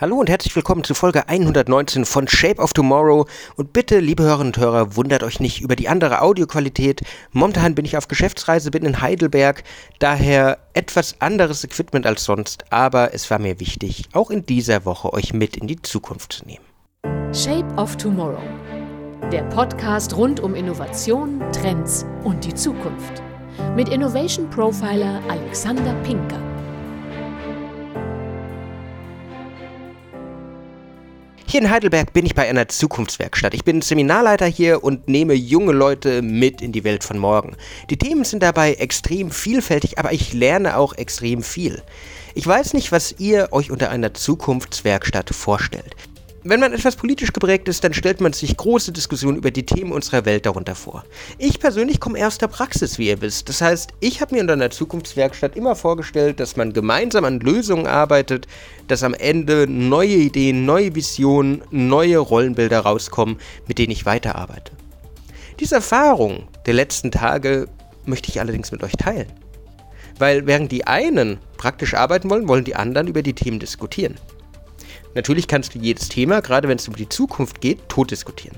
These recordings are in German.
Hallo und herzlich willkommen zu Folge 119 von Shape of Tomorrow. Und bitte, liebe Hörerinnen und Hörer, wundert euch nicht über die andere Audioqualität. Momentan bin ich auf Geschäftsreise, bin in Heidelberg, daher etwas anderes Equipment als sonst, aber es war mir wichtig, auch in dieser Woche euch mit in die Zukunft zu nehmen. Shape of Tomorrow. Der Podcast rund um Innovation, Trends und die Zukunft. Mit Innovation Profiler Alexander Pinker. Hier in Heidelberg bin ich bei einer Zukunftswerkstatt. Ich bin Seminarleiter hier und nehme junge Leute mit in die Welt von morgen. Die Themen sind dabei extrem vielfältig, aber ich lerne auch extrem viel. Ich weiß nicht, was ihr euch unter einer Zukunftswerkstatt vorstellt. Wenn man etwas politisch geprägt ist, dann stellt man sich große Diskussionen über die Themen unserer Welt darunter vor. Ich persönlich komme aus der Praxis, wie ihr wisst. Das heißt, ich habe mir unter einer Zukunftswerkstatt immer vorgestellt, dass man gemeinsam an Lösungen arbeitet, dass am Ende neue Ideen, neue Visionen, neue Rollenbilder rauskommen, mit denen ich weiterarbeite. Diese Erfahrung der letzten Tage möchte ich allerdings mit euch teilen. Weil während die einen praktisch arbeiten wollen, wollen die anderen über die Themen diskutieren. Natürlich kannst du jedes Thema, gerade wenn es um die Zukunft geht, tot diskutieren.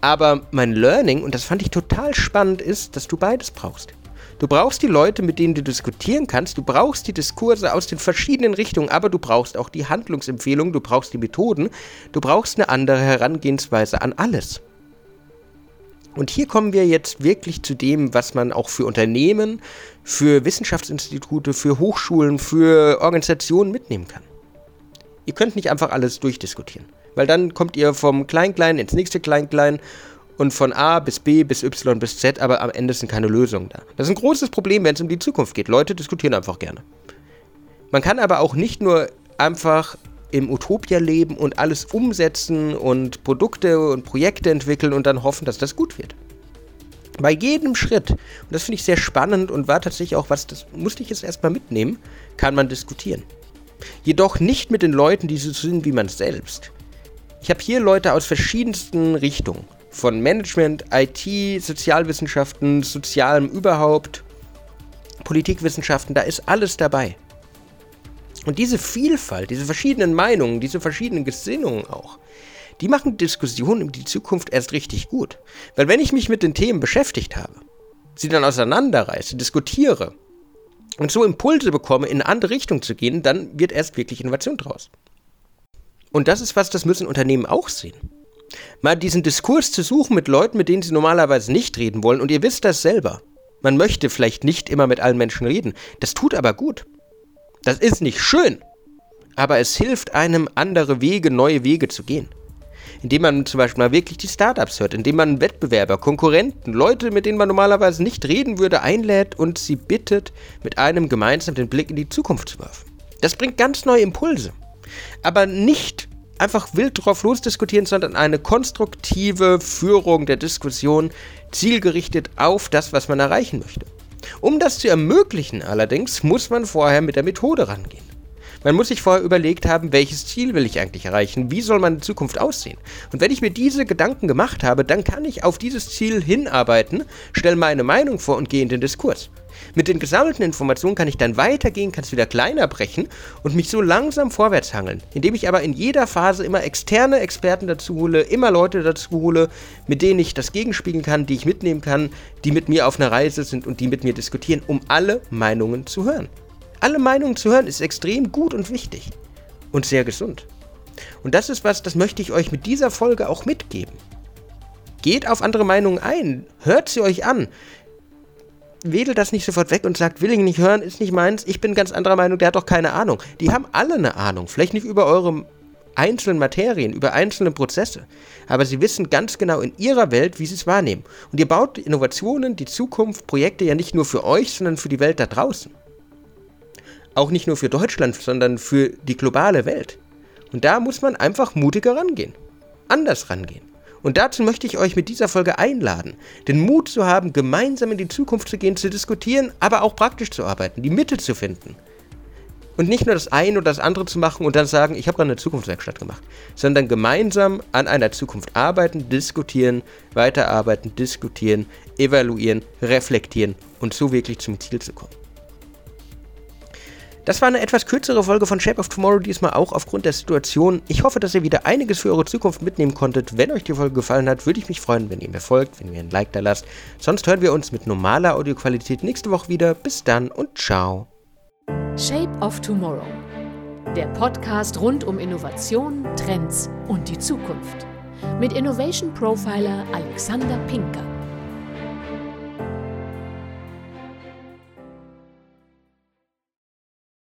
Aber mein Learning, und das fand ich total spannend, ist, dass du beides brauchst. Du brauchst die Leute, mit denen du diskutieren kannst, du brauchst die Diskurse aus den verschiedenen Richtungen, aber du brauchst auch die Handlungsempfehlungen, du brauchst die Methoden, du brauchst eine andere Herangehensweise an alles. Und hier kommen wir jetzt wirklich zu dem, was man auch für Unternehmen, für Wissenschaftsinstitute, für Hochschulen, für Organisationen mitnehmen kann. Ihr könnt nicht einfach alles durchdiskutieren. Weil dann kommt ihr vom Klein-Klein ins nächste Klein-Klein und von A bis B bis Y bis Z, aber am Ende sind keine Lösungen da. Das ist ein großes Problem, wenn es um die Zukunft geht. Leute diskutieren einfach gerne. Man kann aber auch nicht nur einfach im Utopia leben und alles umsetzen und Produkte und Projekte entwickeln und dann hoffen, dass das gut wird. Bei jedem Schritt, und das finde ich sehr spannend und war tatsächlich auch was, das musste ich jetzt erstmal mitnehmen, kann man diskutieren. Jedoch nicht mit den Leuten, die so sind wie man selbst. Ich habe hier Leute aus verschiedensten Richtungen. Von Management, IT, Sozialwissenschaften, Sozialem überhaupt, Politikwissenschaften, da ist alles dabei. Und diese Vielfalt, diese verschiedenen Meinungen, diese verschiedenen Gesinnungen auch, die machen Diskussionen in die Zukunft erst richtig gut. Weil wenn ich mich mit den Themen beschäftigt habe, sie dann auseinanderreiße, diskutiere, und so Impulse bekomme, in eine andere Richtung zu gehen, dann wird erst wirklich Innovation draus. Und das ist was, das müssen Unternehmen auch sehen. Mal diesen Diskurs zu suchen mit Leuten, mit denen sie normalerweise nicht reden wollen, und ihr wisst das selber. Man möchte vielleicht nicht immer mit allen Menschen reden. Das tut aber gut. Das ist nicht schön. Aber es hilft einem, andere Wege, neue Wege zu gehen indem man zum Beispiel mal wirklich die Startups hört, indem man Wettbewerber, Konkurrenten, Leute, mit denen man normalerweise nicht reden würde, einlädt und sie bittet, mit einem gemeinsam den Blick in die Zukunft zu werfen. Das bringt ganz neue Impulse. Aber nicht einfach wild drauf losdiskutieren, sondern eine konstruktive Führung der Diskussion, zielgerichtet auf das, was man erreichen möchte. Um das zu ermöglichen allerdings, muss man vorher mit der Methode rangehen. Man muss sich vorher überlegt haben, welches Ziel will ich eigentlich erreichen? Wie soll meine Zukunft aussehen? Und wenn ich mir diese Gedanken gemacht habe, dann kann ich auf dieses Ziel hinarbeiten, stelle meine Meinung vor und gehe in den Diskurs. Mit den gesammelten Informationen kann ich dann weitergehen, kann es wieder kleiner brechen und mich so langsam vorwärts hangeln, indem ich aber in jeder Phase immer externe Experten dazu hole, immer Leute dazu hole, mit denen ich das gegenspiegeln kann, die ich mitnehmen kann, die mit mir auf einer Reise sind und die mit mir diskutieren, um alle Meinungen zu hören alle Meinungen zu hören, ist extrem gut und wichtig. Und sehr gesund. Und das ist was, das möchte ich euch mit dieser Folge auch mitgeben. Geht auf andere Meinungen ein, hört sie euch an. Wedelt das nicht sofort weg und sagt, will ich nicht hören, ist nicht meins, ich bin ganz anderer Meinung, der hat doch keine Ahnung. Die haben alle eine Ahnung, vielleicht nicht über eure einzelnen Materien, über einzelne Prozesse. Aber sie wissen ganz genau in ihrer Welt, wie sie es wahrnehmen. Und ihr baut Innovationen, die Zukunft, Projekte ja nicht nur für euch, sondern für die Welt da draußen auch nicht nur für Deutschland, sondern für die globale Welt. Und da muss man einfach mutiger rangehen. Anders rangehen. Und dazu möchte ich euch mit dieser Folge einladen, den Mut zu haben, gemeinsam in die Zukunft zu gehen, zu diskutieren, aber auch praktisch zu arbeiten, die Mitte zu finden. Und nicht nur das eine oder das andere zu machen und dann sagen, ich habe gerade eine Zukunftswerkstatt gemacht, sondern gemeinsam an einer Zukunft arbeiten, diskutieren, weiterarbeiten, diskutieren, evaluieren, reflektieren und so wirklich zum Ziel zu kommen. Das war eine etwas kürzere Folge von Shape of Tomorrow, diesmal auch aufgrund der Situation. Ich hoffe, dass ihr wieder einiges für eure Zukunft mitnehmen konntet. Wenn euch die Folge gefallen hat, würde ich mich freuen, wenn ihr mir folgt, wenn ihr ein Like da lasst. Sonst hören wir uns mit normaler Audioqualität nächste Woche wieder. Bis dann und ciao. Shape of Tomorrow. Der Podcast rund um Innovation, Trends und die Zukunft. Mit Innovation Profiler Alexander Pinker.